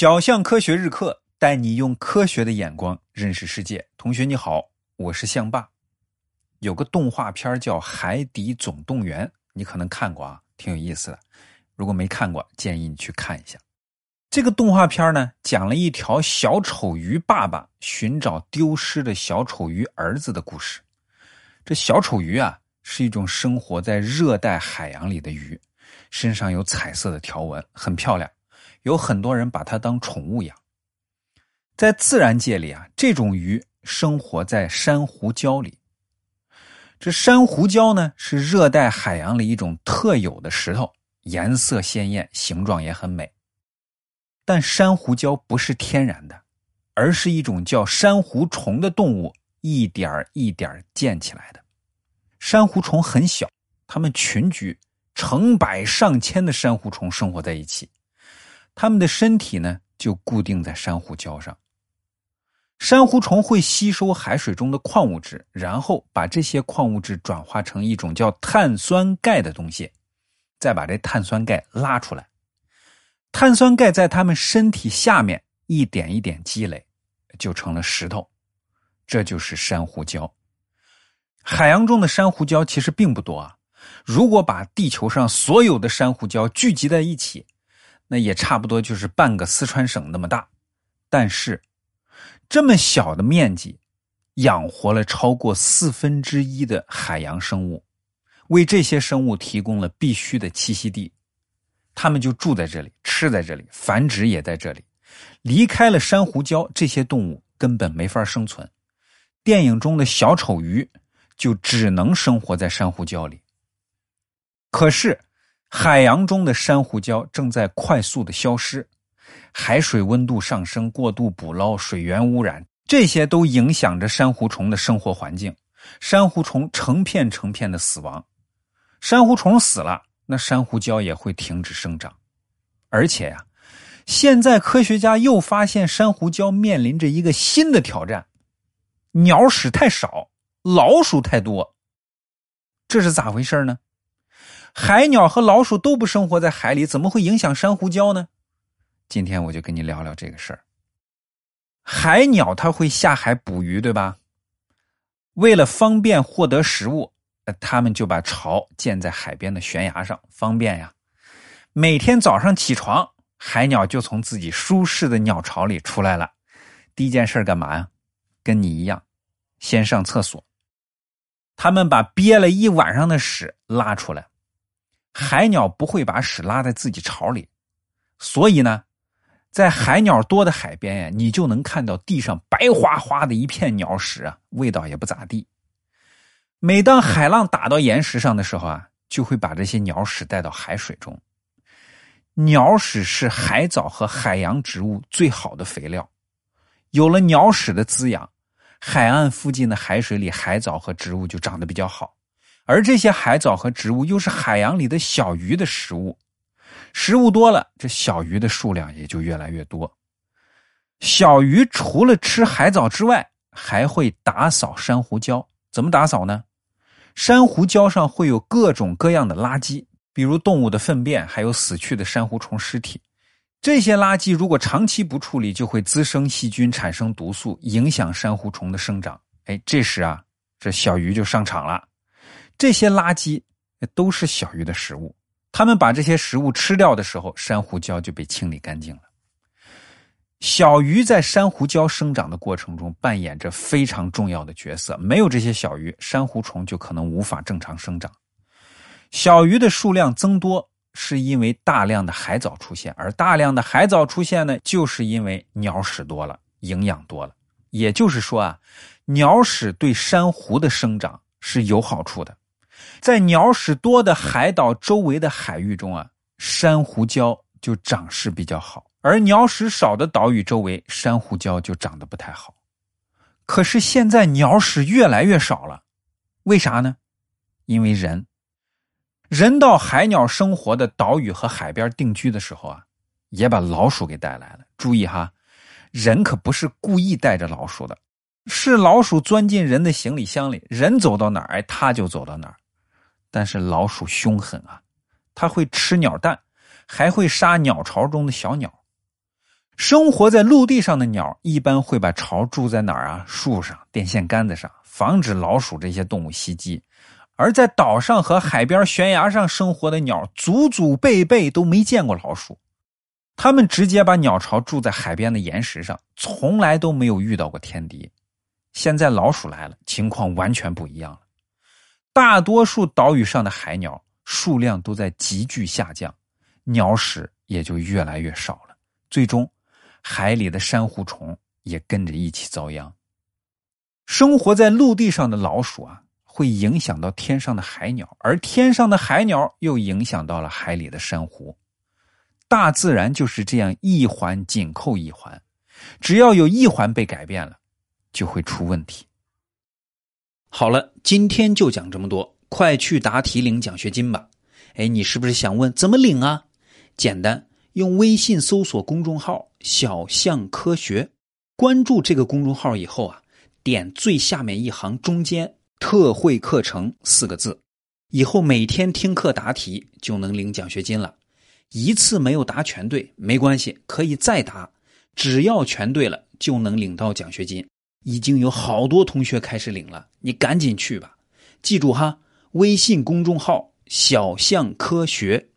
小象科学日课带你用科学的眼光认识世界。同学你好，我是象爸。有个动画片叫《海底总动员》，你可能看过啊，挺有意思的。如果没看过，建议你去看一下。这个动画片呢，讲了一条小丑鱼爸爸寻找丢失的小丑鱼儿子的故事。这小丑鱼啊，是一种生活在热带海洋里的鱼，身上有彩色的条纹，很漂亮。有很多人把它当宠物养。在自然界里啊，这种鱼生活在珊瑚礁里。这珊瑚礁呢，是热带海洋里一种特有的石头，颜色鲜艳，形状也很美。但珊瑚礁不是天然的，而是一种叫珊瑚虫的动物一点一点建起来的。珊瑚虫很小，它们群居，成百上千的珊瑚虫生活在一起。它们的身体呢，就固定在珊瑚礁上。珊瑚虫会吸收海水中的矿物质，然后把这些矿物质转化成一种叫碳酸钙的东西，再把这碳酸钙拉出来。碳酸钙在它们身体下面一点一点积累，就成了石头。这就是珊瑚礁。海洋中的珊瑚礁其实并不多啊。如果把地球上所有的珊瑚礁聚集在一起，那也差不多就是半个四川省那么大，但是这么小的面积，养活了超过四分之一的海洋生物，为这些生物提供了必须的栖息地，它们就住在这里，吃在这里，繁殖也在这里。离开了珊瑚礁，这些动物根本没法生存。电影中的小丑鱼就只能生活在珊瑚礁里，可是。海洋中的珊瑚礁正在快速的消失，海水温度上升、过度捕捞、水源污染，这些都影响着珊瑚虫的生活环境。珊瑚虫成片成片的死亡，珊瑚虫死了，那珊瑚礁也会停止生长。而且呀，现在科学家又发现珊瑚礁面临着一个新的挑战：鸟屎太少，老鼠太多。这是咋回事呢？海鸟和老鼠都不生活在海里，怎么会影响珊瑚礁呢？今天我就跟你聊聊这个事儿。海鸟它会下海捕鱼，对吧？为了方便获得食物，他们就把巢建在海边的悬崖上，方便呀。每天早上起床，海鸟就从自己舒适的鸟巢里出来了。第一件事干嘛呀？跟你一样，先上厕所。他们把憋了一晚上的屎拉出来。海鸟不会把屎拉在自己巢里，所以呢，在海鸟多的海边呀，你就能看到地上白花花的一片鸟屎啊，味道也不咋地。每当海浪打到岩石上的时候啊，就会把这些鸟屎带到海水中。鸟屎是海藻和海洋植物最好的肥料，有了鸟屎的滋养，海岸附近的海水里海藻和植物就长得比较好。而这些海藻和植物又是海洋里的小鱼的食物，食物多了，这小鱼的数量也就越来越多。小鱼除了吃海藻之外，还会打扫珊瑚礁。怎么打扫呢？珊瑚礁上会有各种各样的垃圾，比如动物的粪便，还有死去的珊瑚虫尸体。这些垃圾如果长期不处理，就会滋生细菌，产生毒素，影响珊瑚虫的生长。哎，这时啊，这小鱼就上场了。这些垃圾都是小鱼的食物，它们把这些食物吃掉的时候，珊瑚礁就被清理干净了。小鱼在珊瑚礁生长的过程中扮演着非常重要的角色，没有这些小鱼，珊瑚虫就可能无法正常生长。小鱼的数量增多是因为大量的海藻出现，而大量的海藻出现呢，就是因为鸟屎多了，营养多了。也就是说啊，鸟屎对珊瑚的生长是有好处的。在鸟屎多的海岛周围的海域中啊，珊瑚礁就长势比较好；而鸟屎少的岛屿周围，珊瑚礁就长得不太好。可是现在鸟屎越来越少了，为啥呢？因为人，人到海鸟生活的岛屿和海边定居的时候啊，也把老鼠给带来了。注意哈，人可不是故意带着老鼠的，是老鼠钻进人的行李箱里，人走到哪儿，哎，它就走到哪儿。但是老鼠凶狠啊，它会吃鸟蛋，还会杀鸟巢中的小鸟。生活在陆地上的鸟一般会把巢住在哪儿啊？树上、电线杆子上，防止老鼠这些动物袭击。而在岛上和海边悬崖上生活的鸟，祖祖辈辈都没见过老鼠，他们直接把鸟巢筑在海边的岩石上，从来都没有遇到过天敌。现在老鼠来了，情况完全不一样了。大多数岛屿上的海鸟数量都在急剧下降，鸟屎也就越来越少了，最终。海里的珊瑚虫也跟着一起遭殃。生活在陆地上的老鼠啊，会影响到天上的海鸟，而天上的海鸟又影响到了海里的珊瑚。大自然就是这样一环紧扣一环，只要有一环被改变了，就会出问题。好了，今天就讲这么多，快去答题领奖学金吧！哎，你是不是想问怎么领啊？简单。用微信搜索公众号“小象科学”，关注这个公众号以后啊，点最下面一行中间“特惠课程”四个字，以后每天听课答题就能领奖学金了。一次没有答全对没关系，可以再答，只要全对了就能领到奖学金。已经有好多同学开始领了，你赶紧去吧。记住哈，微信公众号“小象科学”。